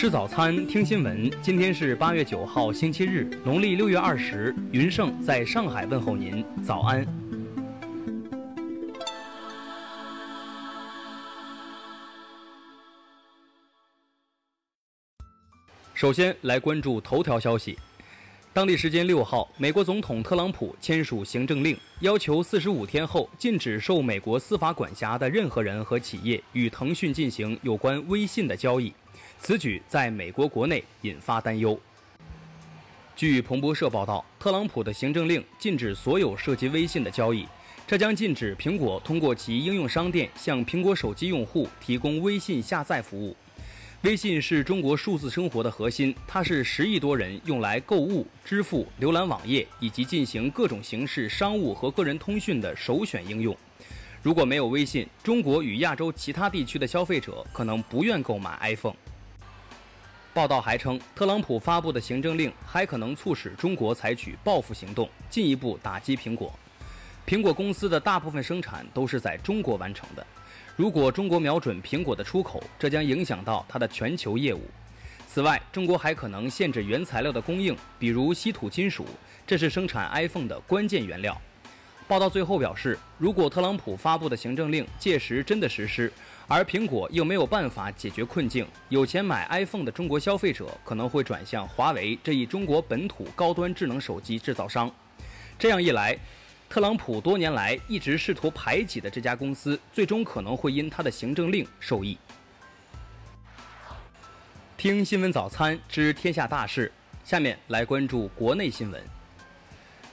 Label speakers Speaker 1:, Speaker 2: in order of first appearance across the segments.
Speaker 1: 吃早餐，听新闻。今天是八月九号，星期日，农历六月二十。云盛在上海问候您，早安。首先来关注头条消息。当地时间六号，美国总统特朗普签署行政令，要求四十五天后禁止受美国司法管辖的任何人和企业与腾讯进行有关微信的交易。此举在美国国内引发担忧。据彭博社报道，特朗普的行政令禁止所有涉及微信的交易，这将禁止苹果通过其应用商店向苹果手机用户提供微信下载服务。微信是中国数字生活的核心，它是十亿多人用来购物、支付、浏览网页以及进行各种形式商务和个人通讯的首选应用。如果没有微信，中国与亚洲其他地区的消费者可能不愿购买 iPhone。报道还称，特朗普发布的行政令还可能促使中国采取报复行动，进一步打击苹果。苹果公司的大部分生产都是在中国完成的。如果中国瞄准苹果的出口，这将影响到它的全球业务。此外，中国还可能限制原材料的供应，比如稀土金属，这是生产 iPhone 的关键原料。报道最后表示，如果特朗普发布的行政令届时真的实施，而苹果又没有办法解决困境，有钱买 iPhone 的中国消费者可能会转向华为这一中国本土高端智能手机制造商。这样一来，特朗普多年来一直试图排挤的这家公司，最终可能会因他的行政令受益。听新闻早餐知天下大事，下面来关注国内新闻。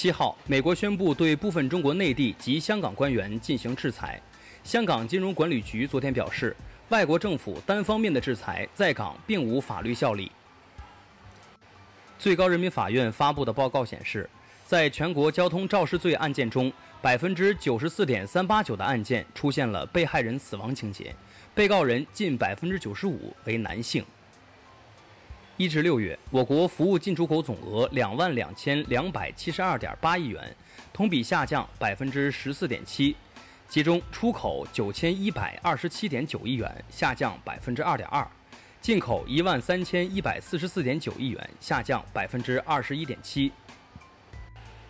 Speaker 1: 七号，美国宣布对部分中国内地及香港官员进行制裁。香港金融管理局昨天表示，外国政府单方面的制裁在港并无法律效力。最高人民法院发布的报告显示。在全国交通肇事罪案件中，百分之九十四点三八九的案件出现了被害人死亡情节，被告人近百分之九十五为男性。一至六月，我国服务进出口总额两万两千两百七十二点八亿元，同比下降百分之十四点七，其中出口九千一百二十七点九亿元，下降百分之二点二；进口一万三千一百四十四点九亿元，下降百分之二十一点七。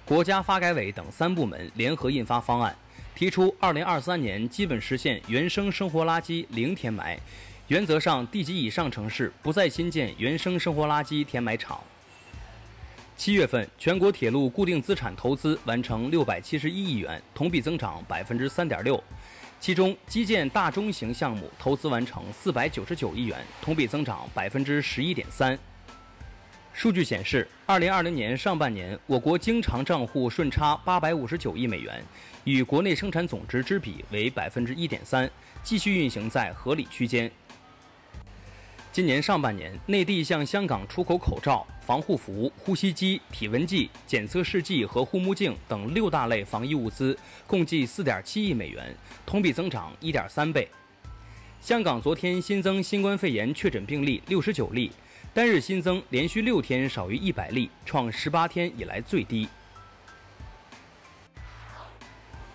Speaker 1: 国家发改委等三部门联合印发方案，提出二零二三年基本实现原生生活垃圾零填埋，原则上地级以上城市不再新建原生生活垃圾填埋场。七月份，全国铁路固定资产投资完成六百七十一亿元，同比增长百分之三点六，其中基建大中型项目投资完成四百九十九亿元，同比增长百分之十一点三。数据显示，二零二零年上半年，我国经常账户顺差八百五十九亿美元，与国内生产总值之比为百分之一点三，继续运行在合理区间。今年上半年，内地向香港出口口罩、防护服、呼吸机、体温计、检测试剂和护目镜等六大类防疫物资，共计四点七亿美元，同比增长一点三倍。香港昨天新增新冠肺炎确诊病例六十九例。单日新增连续六天少于一百例，创十八天以来最低。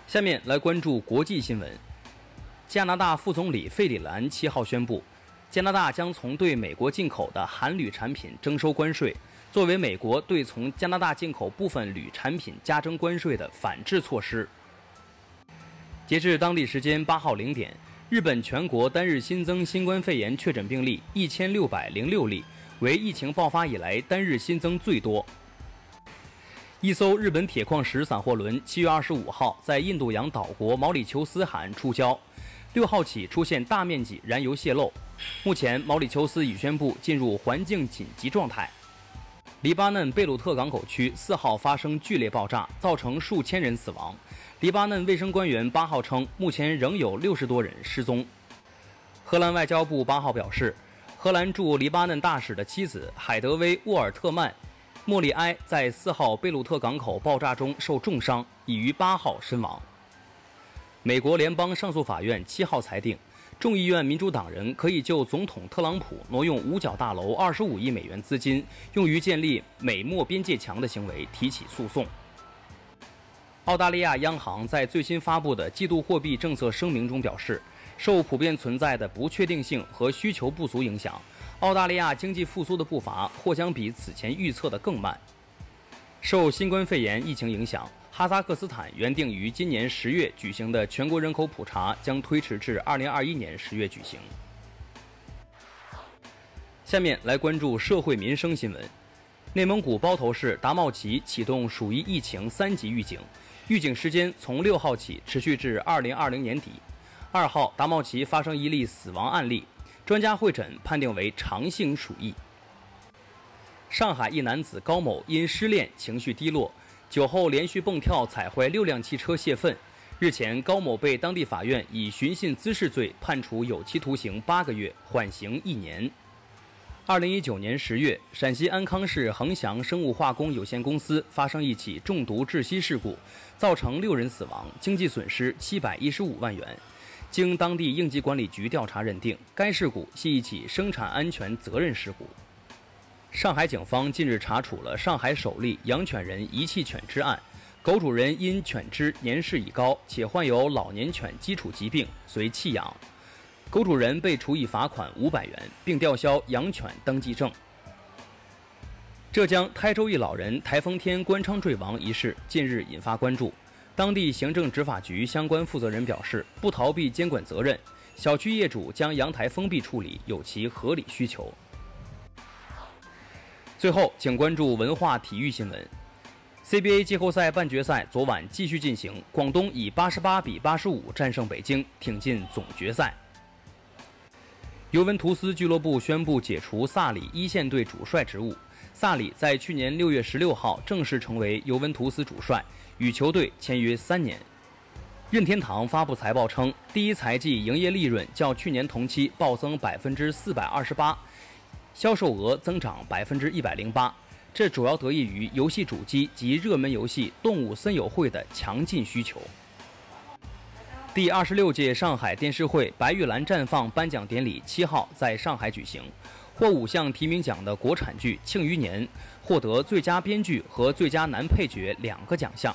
Speaker 1: 下面来关注国际新闻。加拿大副总理费里兰七号宣布，加拿大将从对美国进口的含铝产品征收关税，作为美国对从加拿大进口部分铝产品加征关税的反制措施。截至当地时间八号零点，日本全国单日新增新冠肺炎确诊病例一千六百零六例。为疫情爆发以来单日新增最多。一艘日本铁矿石散货轮七月二十五号在印度洋岛国毛里求斯海岸触礁，六号起出现大面积燃油泄漏，目前毛里求斯已宣布进入环境紧急状态。黎巴嫩贝鲁特港口区四号发生剧烈爆炸，造成数千人死亡。黎巴嫩卫生官员八号称，目前仍有六十多人失踪。荷兰外交部八号表示。荷兰驻黎巴嫩大使的妻子海德薇·沃尔特曼·莫里埃在四号贝鲁特港口爆炸中受重伤，已于八号身亡。美国联邦上诉法院七号裁定，众议院民主党人可以就总统特朗普挪用五角大楼二十五亿美元资金用于建立美墨边界墙的行为提起诉讼。澳大利亚央行在最新发布的季度货币政策声明中表示。受普遍存在的不确定性和需求不足影响，澳大利亚经济复苏的步伐或将比此前预测的更慢。受新冠肺炎疫情影响，哈萨克斯坦原定于今年十月举行的全国人口普查将推迟至二零二一年十月举行。下面来关注社会民生新闻。内蒙古包头市达茂旗启动鼠疫疫情三级预警，预警时间从六号起持续至二零二零年底。二号，达茂旗发生一例死亡案例。专家会诊判定为长性鼠疫。上海一男子高某因失恋情绪低落，酒后连续蹦跳踩坏六辆汽车泄愤。日前，高某被当地法院以寻衅滋事罪判处有期徒刑八个月，缓刑一年。二零一九年十月，陕西安康市恒祥生物化工有限公司发生一起中毒窒息事故，造成六人死亡，经济损失七百一十五万元。经当地应急管理局调查认定，该事故系一起生产安全责任事故。上海警方近日查处了上海首例养犬人遗弃犬只案，狗主人因犬只年事已高且患有老年犬基础疾病，遂弃养。狗主人被处以罚款五百元，并吊销养犬登记证。浙江台州一老人台风天关窗坠亡一事，近日引发关注。当地行政执法局相关负责人表示，不逃避监管责任，小区业主将阳台封闭处理有其合理需求。最后，请关注文化体育新闻。CBA 季后赛半决赛昨晚继续进行，广东以八十八比八十五战胜北京，挺进总决赛。尤文图斯俱乐部宣布解除萨里一线队主帅职务。萨里在去年六月十六号正式成为尤文图斯主帅。与球队签约三年。任天堂发布财报称，第一财季营业利润较去年同期暴增百分之四百二十八，销售额增长百分之一百零八。这主要得益于游戏主机及热门游戏《动物森友会》的强劲需求。第二十六届上海电视会白玉兰绽放颁奖典礼七号在上海举行，获五项提名奖的国产剧《庆余年》获得最佳编剧和最佳男配角两个奖项。